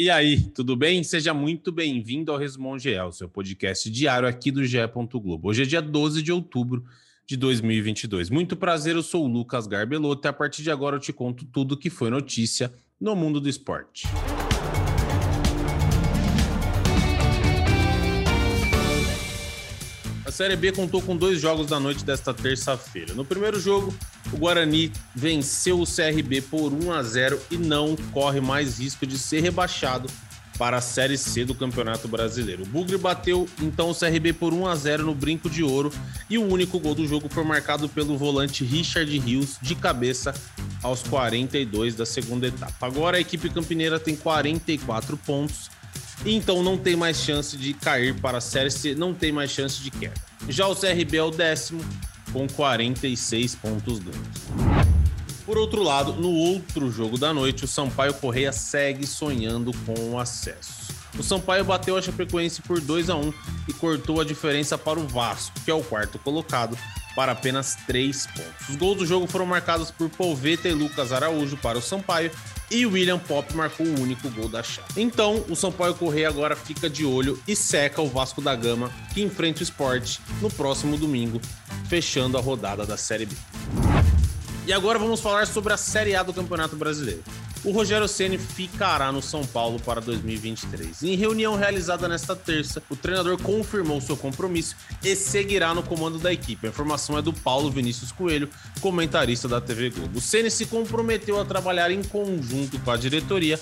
E aí, tudo bem? Seja muito bem-vindo ao Resumão GE, seu podcast diário aqui do GE. Globo. Hoje é dia 12 de outubro de 2022. Muito prazer, eu sou o Lucas Garbelotto e a partir de agora eu te conto tudo que foi notícia no mundo do esporte. A Série B contou com dois jogos da noite desta terça-feira. No primeiro jogo, o Guarani venceu o CRB por 1 a 0 e não corre mais risco de ser rebaixado para a Série C do Campeonato Brasileiro. O Bugre bateu então o CRB por 1 a 0 no Brinco de Ouro e o único gol do jogo foi marcado pelo volante Richard Rios de cabeça aos 42 da segunda etapa. Agora a equipe campineira tem 44 pontos então não tem mais chance de cair para a Série C, não tem mais chance de queda. Já o CRB é o décimo, com 46 pontos ganhos. Por outro lado, no outro jogo da noite, o Sampaio Correia segue sonhando com o acesso. O Sampaio bateu a Chapecoense por 2 a 1 e cortou a diferença para o Vasco, que é o quarto colocado, para apenas 3 pontos. Os gols do jogo foram marcados por Polveta e Lucas Araújo para o Sampaio e William Pop marcou o único gol da chave. Então, o Sampaio Correia agora fica de olho e seca o Vasco da Gama, que enfrenta o Sport no próximo domingo, fechando a rodada da Série B. E agora vamos falar sobre a Série A do Campeonato Brasileiro. O Rogério Ceni ficará no São Paulo para 2023. Em reunião realizada nesta terça, o treinador confirmou seu compromisso e seguirá no comando da equipe. A informação é do Paulo Vinícius Coelho, comentarista da TV Globo. O Ceni se comprometeu a trabalhar em conjunto com a diretoria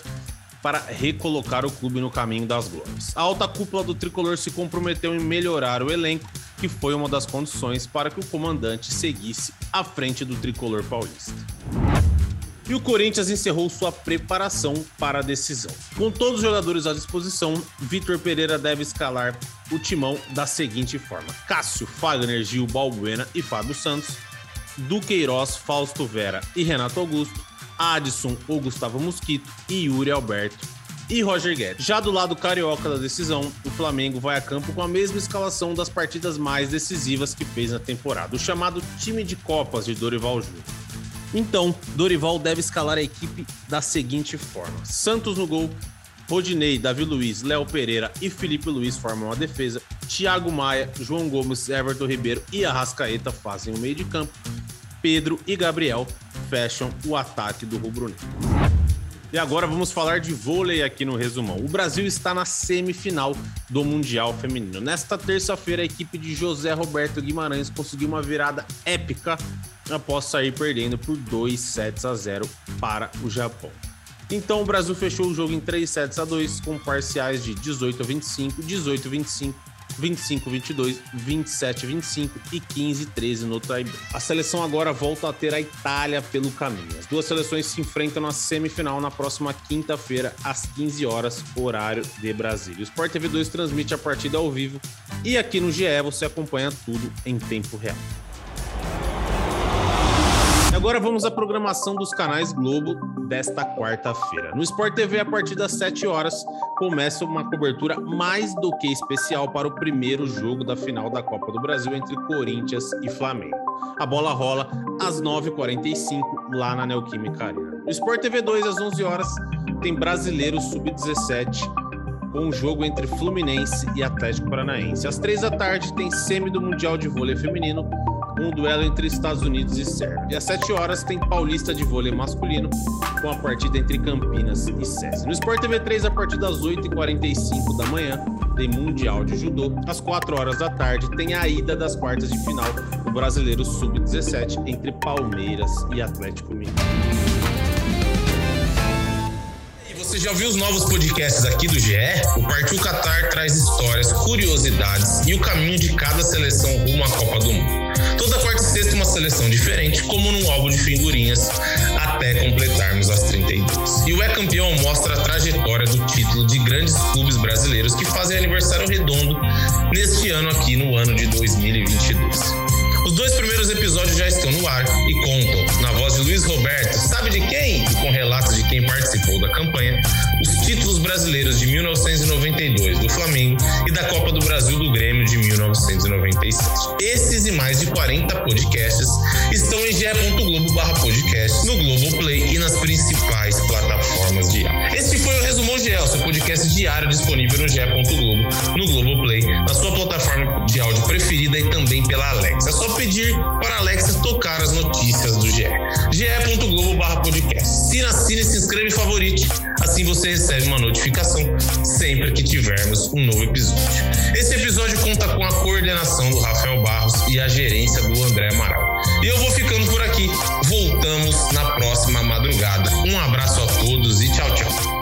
para recolocar o clube no caminho das glórias. A alta cúpula do tricolor se comprometeu em melhorar o elenco, que foi uma das condições para que o comandante seguisse à frente do tricolor paulista. E o Corinthians encerrou sua preparação para a decisão. Com todos os jogadores à disposição, Vitor Pereira deve escalar o timão da seguinte forma: Cássio, Fagner, Gil, Balbuena e Fábio Santos, Duqueiroz, Fausto Vera e Renato Augusto, Adson ou Gustavo Mosquito e Yuri Alberto e Roger Guedes. Já do lado carioca da decisão, o Flamengo vai a campo com a mesma escalação das partidas mais decisivas que fez na temporada, o chamado time de Copas de Dorival Júnior. Então, Dorival deve escalar a equipe da seguinte forma: Santos no gol, Rodinei, Davi Luiz, Léo Pereira e Felipe Luiz formam a defesa. Thiago Maia, João Gomes, Everton Ribeiro e Arrascaeta fazem o meio de campo. Pedro e Gabriel fecham o ataque do Rubro Negro. E agora vamos falar de vôlei aqui no resumão. O Brasil está na semifinal do Mundial Feminino. Nesta terça-feira, a equipe de José Roberto Guimarães conseguiu uma virada épica após sair perdendo por 2 sets a 0 para o Japão. Então o Brasil fechou o jogo em 3 sets a 2 com parciais de 18 a 25, 18 a 25, 25 22, 27 25 e 15 13 no tie A seleção agora volta a ter a Itália pelo caminho. As duas seleções se enfrentam na semifinal na próxima quinta-feira às 15 horas, horário de Brasília. O Sport TV 2 transmite a partida ao vivo e aqui no GE você acompanha tudo em tempo real. Agora vamos à programação dos canais Globo desta quarta-feira. No Sport TV, a partir das 7 horas, começa uma cobertura mais do que especial para o primeiro jogo da final da Copa do Brasil entre Corinthians e Flamengo. A bola rola às 9h45 lá na Neoquímica Arena. No Sport TV 2, às 11 horas, tem Brasileiro Sub-17 com o jogo entre Fluminense e Atlético Paranaense. Às 3 da tarde, tem semi do Mundial de Vôlei Feminino um duelo entre Estados Unidos e Sérvia. E às 7 horas tem Paulista de vôlei masculino, com a partida entre Campinas e SESI. No Sport TV 3, a partir das 8h45 da manhã, tem Mundial de Judô. Às 4 horas da tarde, tem a ida das quartas de final do Brasileiro Sub-17 entre Palmeiras e Atlético Mineiro. Você já viu os novos podcasts aqui do GE? O Partiu Qatar traz histórias, curiosidades e o caminho de cada seleção rumo à Copa do Mundo. Toda quarta e sexta uma seleção diferente, como num álbum de figurinhas, até completarmos as 32. E o É Campeão mostra a trajetória do título de grandes clubes brasileiros que fazem aniversário redondo neste ano aqui no ano de 2022. Os dois primeiros episódios já estão no ar e contam, na voz de Luiz Roberto, sabe de quem? E com relatos de quem participou da campanha, os títulos brasileiros de 1992 do Flamengo e da Copa do Brasil do Grêmio de 1997. Esses e mais de 40 podcasts estão em ge.globo/podcast, no Globoplay e nas principais podcast diário disponível no ge.globo, no Globoplay, na sua plataforma de áudio preferida e também pela Alexa. É só pedir para a Alexa tocar as notícias do GE. ge.globo/podcast. Se assine, se inscreve e favorite. Assim você recebe uma notificação sempre que tivermos um novo episódio. Esse episódio conta com a coordenação do Rafael Barros e a gerência do André Amaral. E eu vou ficando por aqui. Voltamos na próxima madrugada. Um abraço a todos e tchau, tchau.